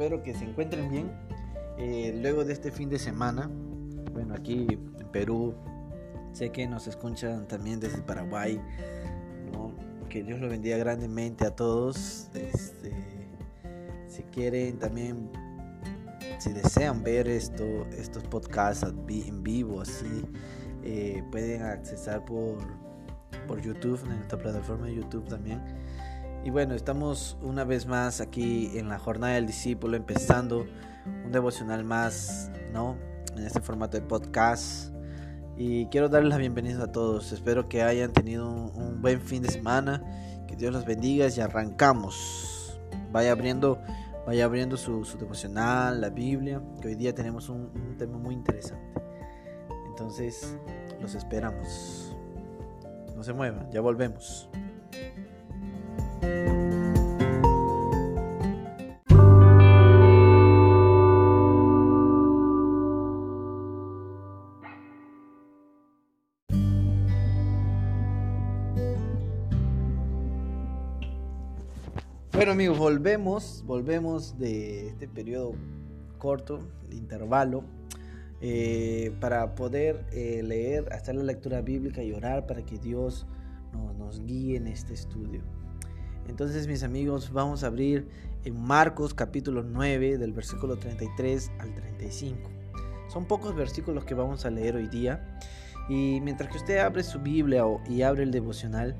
Espero que se encuentren bien. Eh, luego de este fin de semana, bueno, aquí en Perú, sé que nos escuchan también desde Paraguay. Que Dios lo bendiga grandemente a todos. Este, si quieren también, si desean ver esto, estos podcasts en vivo, así, eh, pueden accesar por, por YouTube, en esta plataforma de YouTube también y bueno, estamos una vez más aquí en la jornada del discípulo, empezando un devocional más, ¿no? En este formato de podcast. Y quiero darles la bienvenida a todos. Espero que hayan tenido un, buen fin de semana. Que Dios los bendiga y arrancamos. Vaya abriendo, vaya abriendo su, devocional, la Biblia, que hoy día tenemos un, un tema muy interesante. Entonces, los esperamos. No se muevan, ya volvemos. Bueno amigos, volvemos, volvemos de este periodo corto, de intervalo, eh, para poder eh, leer, hacer la lectura bíblica y orar para que Dios nos guíe en este estudio. Entonces mis amigos, vamos a abrir en Marcos capítulo 9 del versículo 33 al 35. Son pocos versículos que vamos a leer hoy día. Y mientras que usted abre su Biblia y abre el devocional,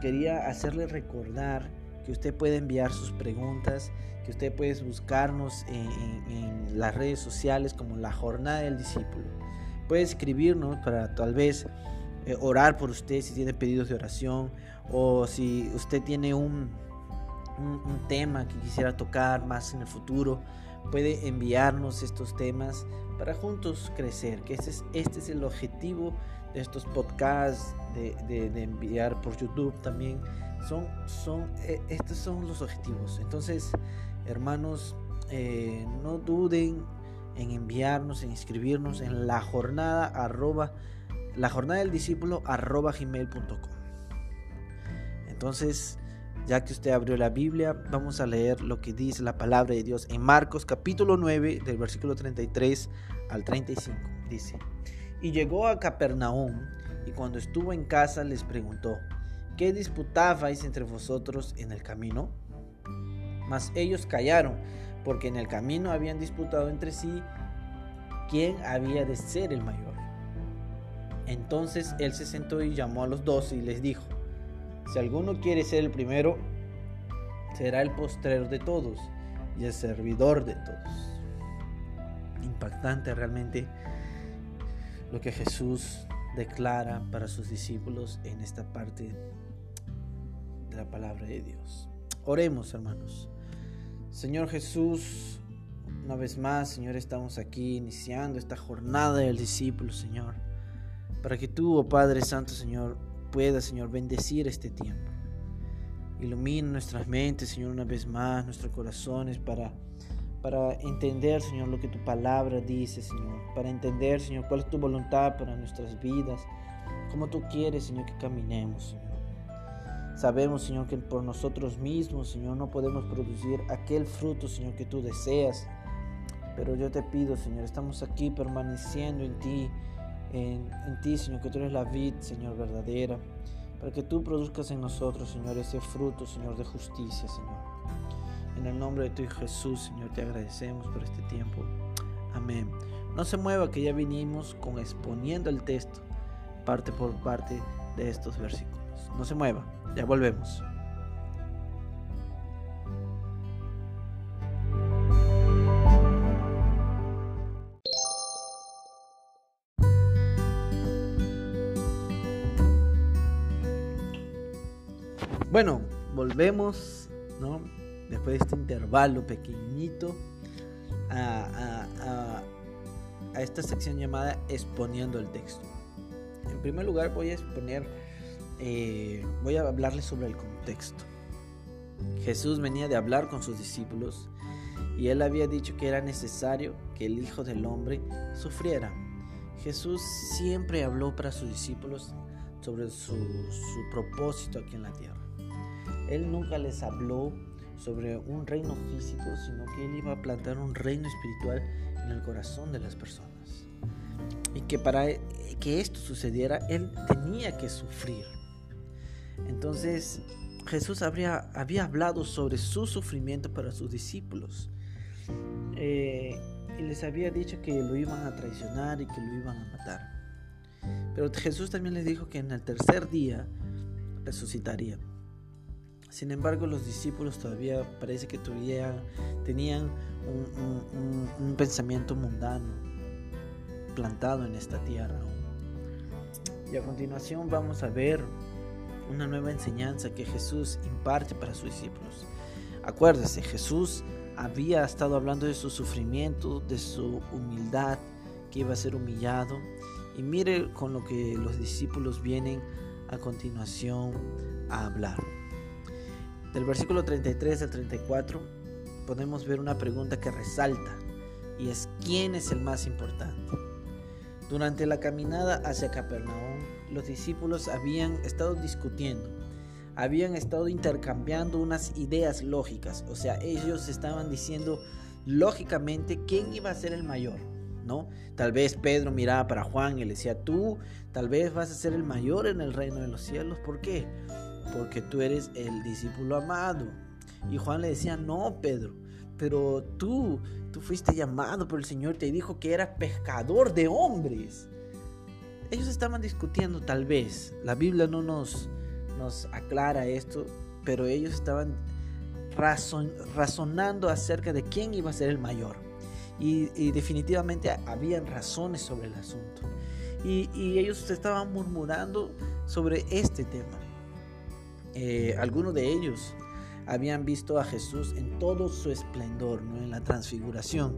quería hacerle recordar que usted puede enviar sus preguntas, que usted puede buscarnos en, las redes sociales como la jornada del discípulo. Puede escribirnos para tal vez eh, orar por usted si tiene pedidos de oración o si usted tiene un, un, tema que quisiera tocar más en el futuro, puede enviarnos estos temas para juntos crecer, que este es, este es el objetivo de estos podcasts, de, de, enviar por YouTube también. Son, son, e, estos son los objetivos. Entonces, hermanos, eh, no duden en enviarnos, en inscribirnos en la jornada arroba, la jornada del discípulo arroba gmail.com. Entonces, ya que usted abrió la Biblia, vamos a leer lo que dice la palabra de Dios en Marcos capítulo 9 del versículo 33 al 35. Dice, y llegó a Capernaum y cuando estuvo en casa les preguntó, ¿qué disputabais entre vosotros en el camino? Mas ellos callaron, porque en el camino habían disputado entre sí quién había de ser el mayor. Entonces él se sentó y llamó a los dos y les dijo, si alguno quiere ser el primero, será el postrero de todos y el servidor de todos. Impactante realmente lo que Jesús declara para sus discípulos en esta parte de la palabra de Dios. Oremos, hermanos. Señor Jesús, una vez más, Señor, estamos aquí iniciando esta jornada del discípulo, Señor, para que tú, oh Padre Santo, Señor, pueda, Señor, bendecir este tiempo. Ilumina nuestras mentes, Señor, una vez más, nuestros corazones para, para entender, Señor, lo que tu palabra dice, Señor. Para entender, Señor, cuál es tu voluntad para nuestras vidas. Como tú quieres, Señor, que caminemos, Señor. Sabemos, Señor, que por nosotros mismos, Señor, no podemos producir aquel fruto, Señor, que tú deseas. Pero yo te pido, Señor, estamos aquí permaneciendo en ti en, ti, Señor, que tú eres la vid, Señor, verdadera, para que tú produzcas en nosotros, Señor, ese fruto, Señor, de justicia, Señor. En el nombre de tu Jesús, Señor, te agradecemos por este tiempo. Amén. No se mueva que ya vinimos con exponiendo el texto, parte por parte de estos versículos. No se mueva, ya volvemos. Bueno, volvemos, ¿no? Después de este intervalo pequeñito a, esta sección llamada Exponiendo el texto. En primer lugar voy a exponer, eh, voy a hablarles sobre el contexto. Jesús venía de hablar con sus discípulos y él había dicho que era necesario que el Hijo del Hombre sufriera. Jesús siempre habló para sus discípulos sobre su propósito aquí en la tierra. Él nunca les habló sobre un reino físico, sino que él iba a plantar un reino espiritual en el corazón de las personas. Y que para que esto sucediera, él tenía que sufrir. Entonces, Jesús habría, había hablado sobre su sufrimiento para sus discípulos. Eh, y les había dicho que lo iban a traicionar y que lo iban a matar. Pero Jesús también les dijo que en el tercer día resucitaría. Sin embargo, los discípulos todavía parece que todavía tenían un, pensamiento mundano plantado en esta tierra. Y a continuación vamos a ver una nueva enseñanza que Jesús imparte para sus discípulos. Acuérdese, Jesús había estado hablando de su sufrimiento, de su humildad, que iba a ser humillado. Y mire con lo que los discípulos vienen a continuación a hablar. Del versículo 33 al 34 podemos ver una pregunta que resalta y es ¿quién es el más importante? Durante la caminada hacia Capernaum, los discípulos habían estado discutiendo, habían estado intercambiando unas ideas lógicas, o sea, ellos estaban diciendo lógicamente quién iba a ser el mayor, ¿no? Tal vez Pedro miraba para Juan y le decía, tú tal vez vas a ser el mayor en el reino de los cielos, ¿por qué? Porque tú eres el discípulo amado. Y Juan le decía, no, Pedro, pero tú, tú fuiste llamado por el Señor, te dijo que eras pescador de hombres. Ellos estaban discutiendo tal vez, la Biblia no nos, nos aclara esto, pero ellos estaban razonando acerca de quién iba a ser el mayor. Y, definitivamente habían razones sobre el asunto. Y, ellos estaban murmurando sobre este tema. Eh, algunos de ellos habían visto a Jesús en todo su esplendor, ¿no? en la transfiguración.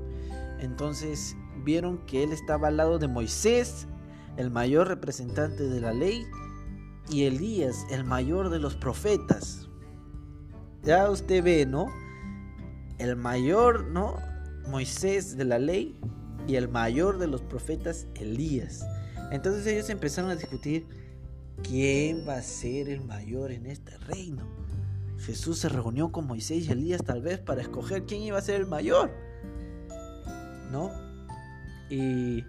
Entonces vieron que él estaba al lado de Moisés, el mayor representante de la ley, y Elías, el mayor de los profetas. Ya usted ve, ¿no? El mayor, ¿no? Moisés de la ley y el mayor de los profetas, Elías. Entonces ellos empezaron a discutir quién va a ser el mayor en este reino. Jesús se reunió con Moisés y Elías tal vez para escoger quién iba a ser el mayor. ¿No? Y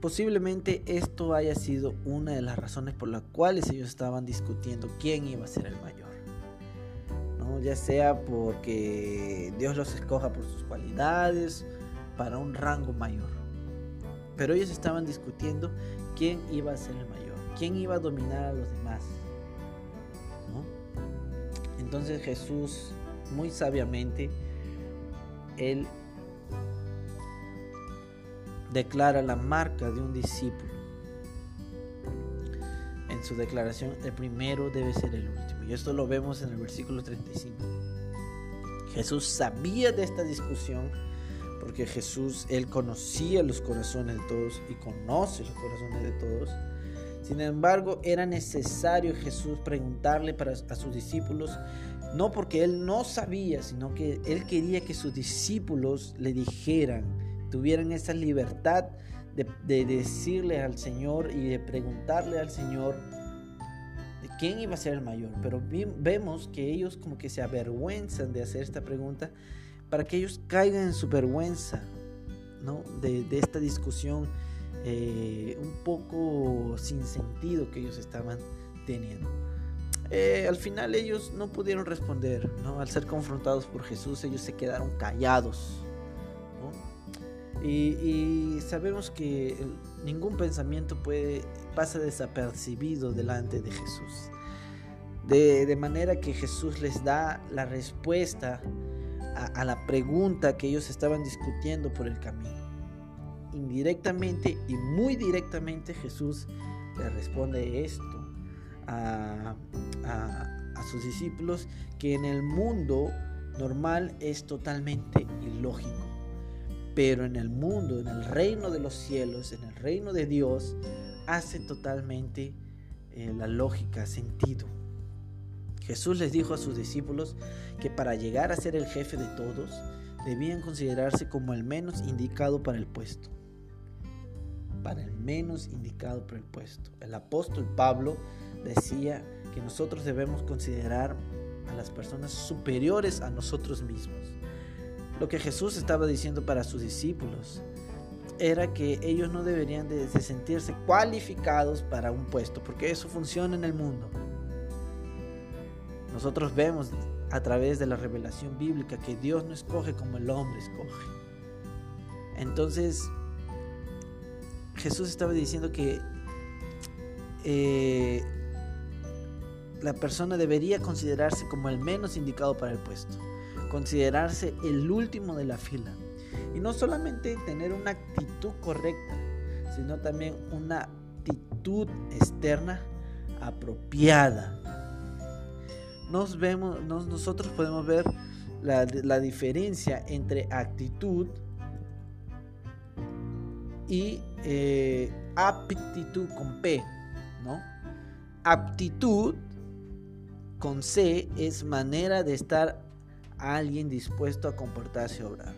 posiblemente esto haya sido una de las razones por las cuales ellos estaban discutiendo quién iba a ser el mayor. ¿No? Ya sea porque Dios los escoja por sus cualidades, para un rango mayor. Pero ellos estaban discutiendo quién iba a ser el mayor, quién iba a dominar a los demás. Entonces Jesús, muy sabiamente, Él declara la marca de un discípulo. En su declaración, el primero debe ser el último. Y esto lo vemos en el versículo 35. Jesús sabía de esta discusión porque Jesús, Él conocía los corazones de todos y conoce los corazones de todos. Sin embargo, era necesario Jesús preguntarle para, a sus discípulos, no porque Él no sabía, sino que Él quería que sus discípulos le dijeran, tuvieran esa libertad de, de decirle al Señor y de preguntarle al Señor de quién iba a ser el mayor. Pero vemos que ellos como que se avergüenzan de hacer esta pregunta para que ellos caigan en su vergüenza ¿no? de, de esta discusión eh, un poco sin sentido que ellos estaban teniendo. Eh, al final ellos no pudieron responder, ¿no? Al ser confrontados por Jesús, ellos se quedaron callados. Y, sabemos que ningún pensamiento puede, pasa desapercibido delante de Jesús. De, de manera que Jesús les da la respuesta a, a la pregunta que ellos estaban discutiendo por el camino indirectamente y muy directamente Jesús le responde esto a, sus discípulos que en el mundo normal es totalmente ilógico. Pero en el mundo, en el reino de los cielos, en el reino de Dios, hace totalmente eh, la lógica sentido. Jesús les dijo a sus discípulos que para llegar a ser el jefe de todos, debían considerarse como el menos indicado para el puesto para el menos indicado por el puesto. El apóstol Pablo decía que nosotros debemos considerar a las personas superiores a nosotros mismos. Lo que Jesús estaba diciendo para sus discípulos era que ellos no deberían de, sentirse cualificados para un puesto, porque eso funciona en el mundo. Nosotros vemos a través de la revelación bíblica que Dios no escoge como el hombre escoge. Entonces, Jesús estaba diciendo que eh, la persona debería considerarse como el menos indicado para el puesto, considerarse el último de la fila. Y no solamente tener una actitud correcta, sino también una actitud externa apropiada. Nos vemos, nosotros podemos ver la, diferencia entre actitud y eh, aptitud con P, ¿no? Aptitud con C es manera de estar alguien dispuesto a comportarse y obrar.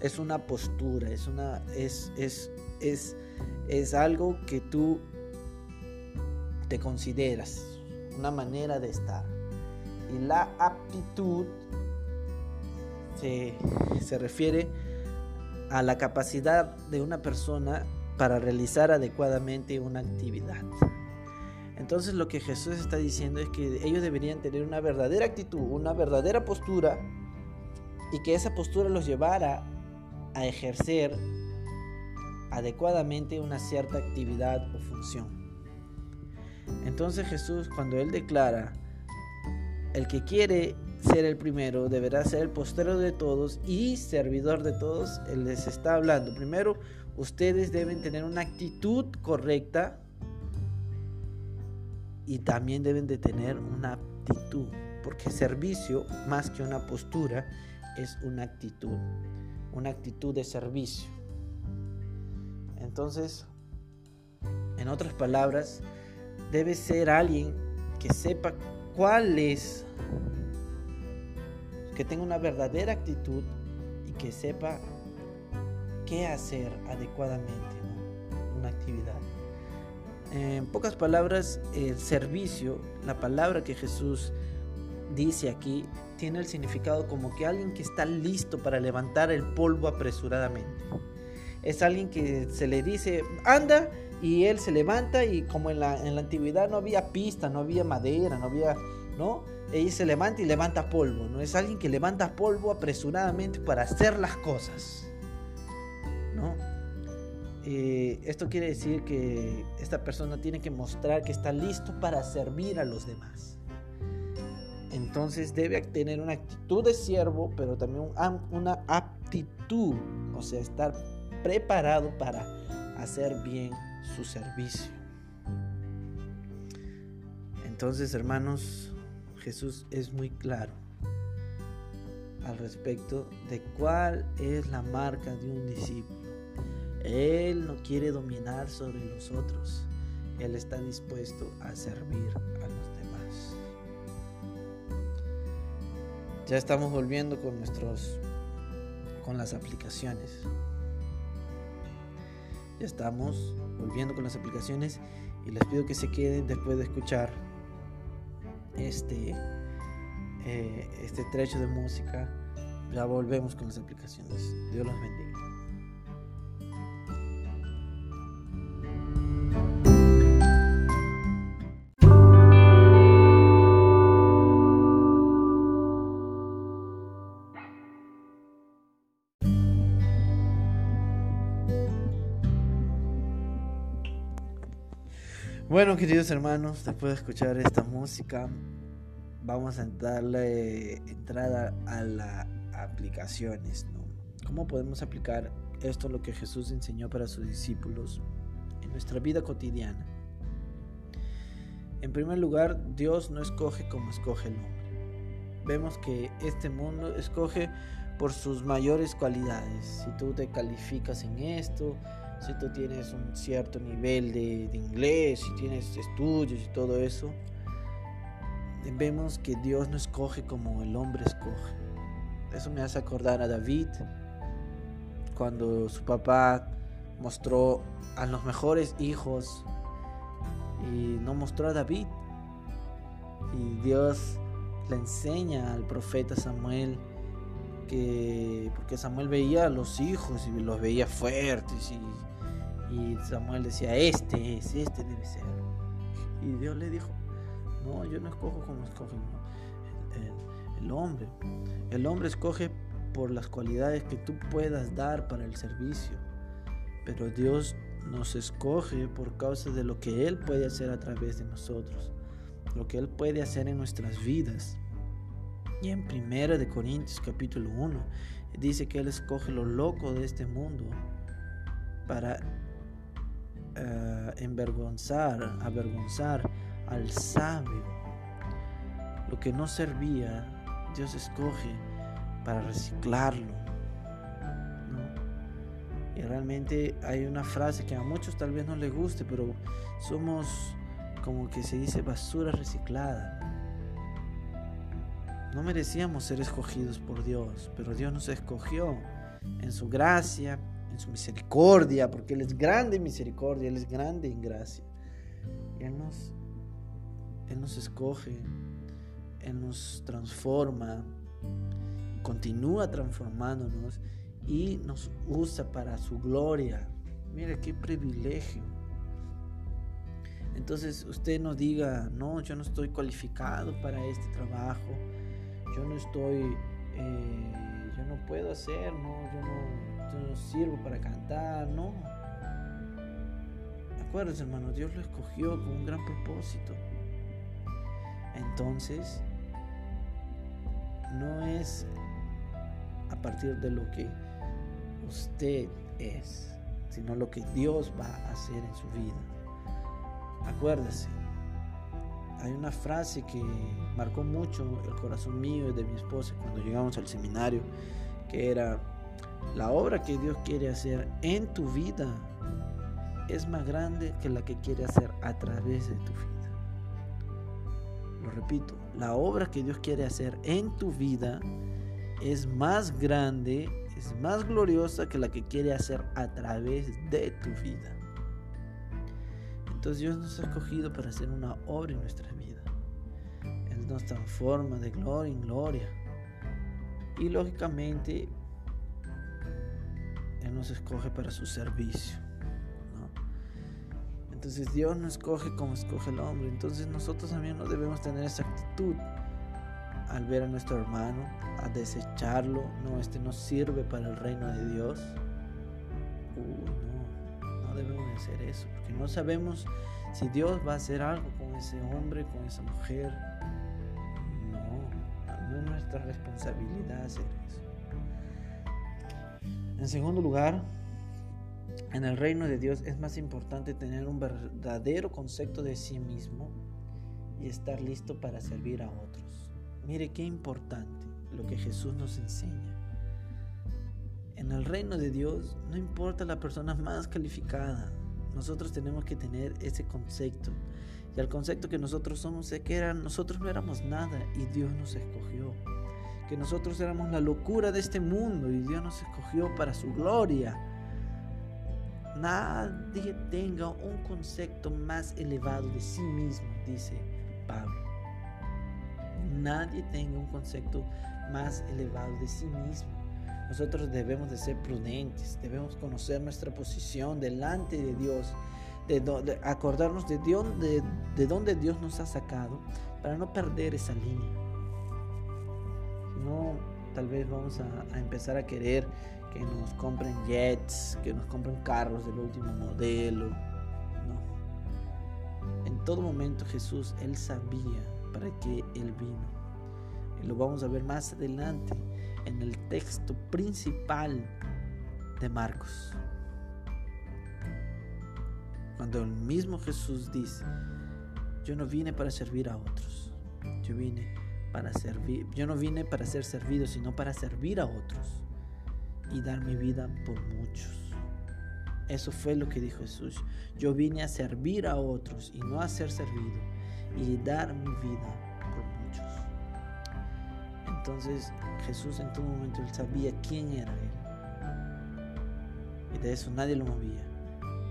Es una postura, es una es, es, es, es algo que tú te consideras, una manera de estar. Y la aptitud se, se refiere a la capacidad de una persona para realizar adecuadamente una actividad. Entonces lo que Jesús está diciendo es que ellos deberían tener una verdadera actitud, una verdadera postura y que esa postura los llevara a ejercer adecuadamente una cierta actividad o función. Entonces Jesús cuando él declara, el que quiere ser el primero deberá ser el postero de todos y servidor de todos, él les está hablando. Primero, ustedes deben tener una actitud correcta y también deben de tener una actitud, porque servicio, más que una postura, es una actitud, una actitud de servicio. Entonces, en otras palabras, debe ser alguien que sepa cuál es, que tenga una verdadera actitud y que sepa qué hacer adecuadamente una actividad. En pocas palabras, el servicio, la palabra que Jesús dice aquí, tiene el significado como que alguien que está listo para levantar el polvo apresuradamente. Es alguien que se le dice, anda, y él se levanta y como en la, en la antigüedad no había pista, no había madera, no había, ¿no? Él se levanta y levanta polvo, ¿no? Es alguien que levanta polvo apresuradamente para hacer las cosas, ¿no? Eh, esto quiere decir que esta persona tiene que mostrar que está listo para servir a los demás. Entonces debe tener una actitud de siervo, pero también una aptitud, o sea, estar preparado para hacer bien su servicio. Entonces, hermanos, Jesús es muy claro al respecto de cuál es la marca de un discípulo. Él no quiere dominar sobre los otros. Él está dispuesto a servir a los demás. Ya estamos volviendo con nuestros con las aplicaciones. Ya estamos volviendo con las aplicaciones y les pido que se queden después de escuchar este eh, este trecho de música. Ya volvemos con las aplicaciones. Dios los bendiga. Bueno, queridos hermanos, después de escuchar esta música, vamos a darle entrada a las aplicaciones. ¿Cómo podemos aplicar esto lo que Jesús enseñó para sus discípulos en nuestra vida cotidiana? En primer lugar, Dios no escoge como escoge el hombre. Vemos que este mundo escoge por sus mayores cualidades. Si tú te calificas en esto, si tú tienes un cierto nivel de, inglés, si tienes estudios y todo eso, vemos que Dios no escoge como el hombre escoge. Eso me hace acordar a David, cuando su papá mostró a los mejores hijos y no mostró a David. Y Dios le enseña al profeta Samuel que porque Samuel veía a los hijos y los veía fuertes y, y Samuel decía este es este debe ser y Dios le dijo no yo no escojo como escogen el, el hombre el hombre escoge por las cualidades que tú puedas dar para el servicio pero Dios nos escoge por causa de lo que Él puede hacer a través de nosotros lo que Él puede hacer en nuestras vidas. Y en Primera de Corintios capítulo 1 dice que Él escoge lo loco de este mundo para uh, envergonzar, avergonzar al sabio. Lo que no servía, Dios escoge para reciclarlo. Y realmente hay una frase que a muchos tal vez no les guste, pero somos como que se dice basura reciclada. No merecíamos ser escogidos por Dios, pero Dios nos escogió en su gracia, en su misericordia, porque Él es grande en misericordia, Él es grande en gracia. Y Él nos, Él nos escoge, Él nos transforma, continúa transformándonos y nos usa para su gloria. Mire qué privilegio. Entonces usted no diga, no, yo no estoy cualificado para este trabajo, yo no estoy, eh, yo no puedo hacer, no, yo no, no sirvo para cantar, no. Acuérdense hermano, Dios lo escogió con un gran propósito. Entonces, no es a partir de lo que usted es, sino lo que Dios va a hacer en su vida. Acuérdese, hay una frase que marcó mucho el corazón mío y de mi esposa cuando llegamos al seminario, que era, la obra que Dios quiere hacer en tu vida es más grande que la que quiere hacer a través de tu vida. Lo repito, la obra que Dios quiere hacer en tu vida es más grande, es más gloriosa que la que quiere hacer a través de tu vida. Entonces Dios nos ha escogido para hacer una obra en nuestra vida. Nos transforma de gloria en gloria. Y lógicamente, Él nos escoge para su servicio. Entonces Dios nos escoge como escoge el hombre. Entonces nosotros también no debemos tener esa actitud al ver a nuestro hermano, a desecharlo. No, este no sirve para el reino de Dios. Uy, debemos de hacer eso, porque no sabemos si Dios va a hacer algo con ese hombre, con esa mujer. Nuestra responsabilidad hacer eso. En segundo lugar, en el reino de Dios es más importante tener un verdadero concepto de sí mismo y estar listo para servir a otros. Mire qué importante lo que Jesús nos enseña. En el reino de Dios no importa la persona más calificada. Nosotros tenemos que tener ese concepto. Y el concepto que nosotros somos es que nosotros no éramos nada y Dios nos escogió. Que nosotros éramos la locura de este mundo y Dios nos escogió para su gloria. Nadie tenga un concepto más elevado de sí mismo, dice Pablo. Nadie tenga un concepto más elevado de sí mismo. Nosotros debemos de ser prudentes, debemos conocer nuestra posición delante de Dios, de, acordarnos de, Dios, de, dónde Dios nos ha sacado para no perder esa línea. no, tal vez vamos a, empezar a querer que nos compren jets, que nos compren carros del último modelo. No. En todo momento Jesús, Él sabía para qué Él vino. Y lo vamos a ver más adelante en el texto principal de Marcos. Cuando el mismo Jesús dice, yo no vine para servir a otros, yo vine para servir, yo no vine para ser servido, sino para servir a otros y dar mi vida por muchos. Eso fue lo que dijo Jesús. Yo vine a servir a otros y no a ser servido y dar mi vida entonces Jesús en todo momento él sabía quién era él. Y de eso nadie lo movía.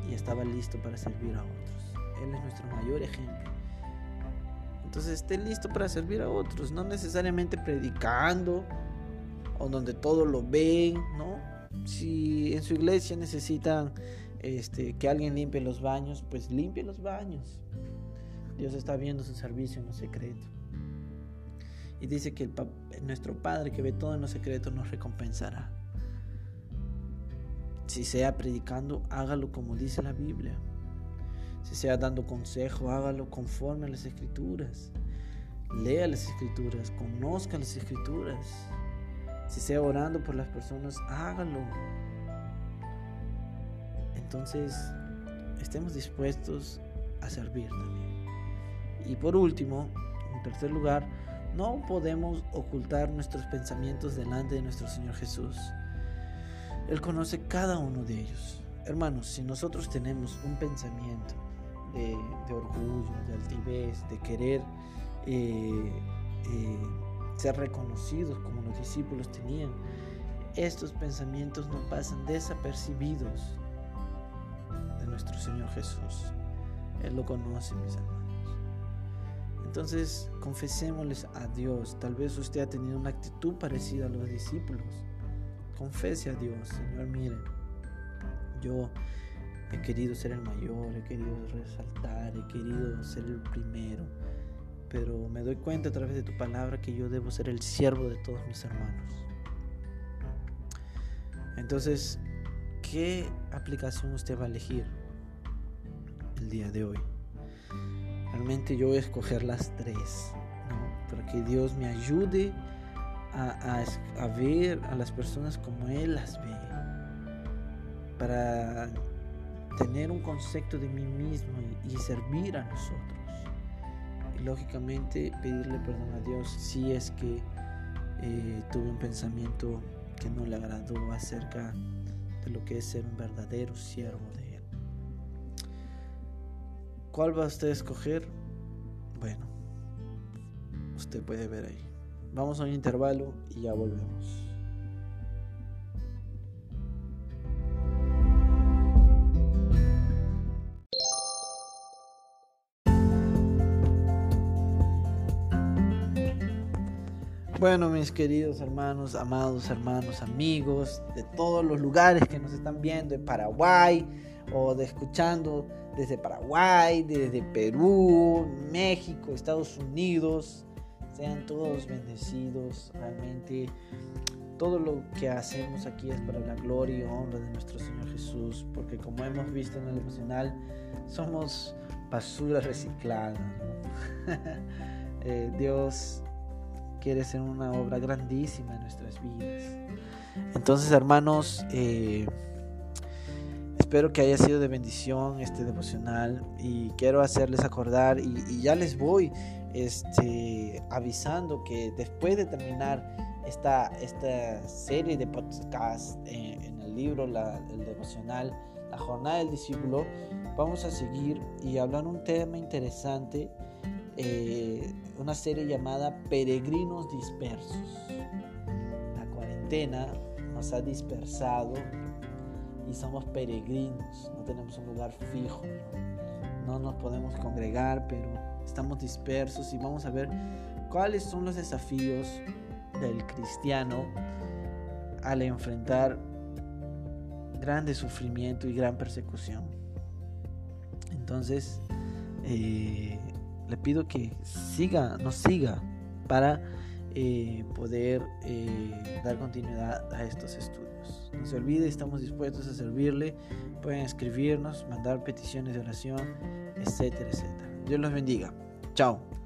Y estaba listo para servir a otros. Él es nuestro mayor ejemplo. Entonces esté listo para servir a otros, no necesariamente predicando o donde todos lo ven, ¿no? Si en su iglesia necesitan este, que alguien limpie los baños, pues limpie los baños. Dios está viendo su servicio en lo secreto. Y dice que nuestro Padre que ve todo en lo secreto nos recompensará. Si sea predicando, hágalo como dice la Biblia. Si sea dando consejo, hágalo conforme a las escrituras. Lea las escrituras, conozca las escrituras. Si sea orando por las personas, hágalo. Entonces, estemos dispuestos a servir también. Y por último, en tercer lugar, no podemos ocultar nuestros pensamientos delante de nuestro Señor Jesús. Él conoce cada uno de ellos. Hermanos, si nosotros tenemos un pensamiento de, orgullo, de altivez, de querer eh, eh, ser reconocidos como los discípulos tenían, estos pensamientos no pasan desapercibidos de nuestro Señor Jesús. Él lo conoce, mis hermanos. Entonces, confesémosles a Dios. Tal vez usted ha tenido una actitud parecida a los discípulos. Confese a Dios, Señor, mire, yo he querido ser el mayor, he querido resaltar, he querido ser el primero, pero me doy cuenta a través de tu palabra que yo debo ser el siervo de todos mis hermanos. Entonces, ¿qué aplicación usted va a elegir el día de hoy? Realmente yo voy a escoger las tres, para que Dios me ayude a, ver a las personas como Él las ve, para tener un concepto de mí mismo y, servir a nosotros. Y lógicamente pedirle perdón a Dios si es que eh, tuve un pensamiento que no le agradó acerca de lo que es ser un verdadero siervo de Él. ¿Cuál va a usted a escoger? Bueno, usted puede ver ahí. Vamos a un intervalo y ya volvemos. Bueno, mis queridos hermanos, amados hermanos, amigos de todos los lugares que nos están viendo, de Paraguay o de escuchando desde Paraguay, desde Perú, México, Estados Unidos, sean todos bendecidos. Realmente todo lo que hacemos aquí es para la gloria y honra de nuestro Señor Jesús, porque como hemos visto en el emocional, somos basura reciclada. Eh, Dios quiere ser una obra grandísima en nuestras vidas. Entonces, hermanos, eh, espero que haya sido de bendición este devocional y quiero hacerles acordar y ya les voy este, avisando que después de terminar esta, esta serie de podcasts eh, en el libro, la, el devocional, la jornada del discípulo, vamos a seguir y hablar un tema interesante, eh, una serie llamada Peregrinos Dispersos. La cuarentena nos ha dispersado y somos peregrinos, no tenemos un lugar fijo, no nos podemos congregar, pero estamos dispersos y vamos a ver cuáles son los desafíos del cristiano al enfrentar grande sufrimiento y gran persecución. Entonces, eh, le pido que siga, nos siga para eh, poder eh, dar continuidad a estos estudios. No se olvide, estamos dispuestos a servirle. Pueden escribirnos, mandar peticiones de oración, etcétera, etcétera. Dios los bendiga. Chao.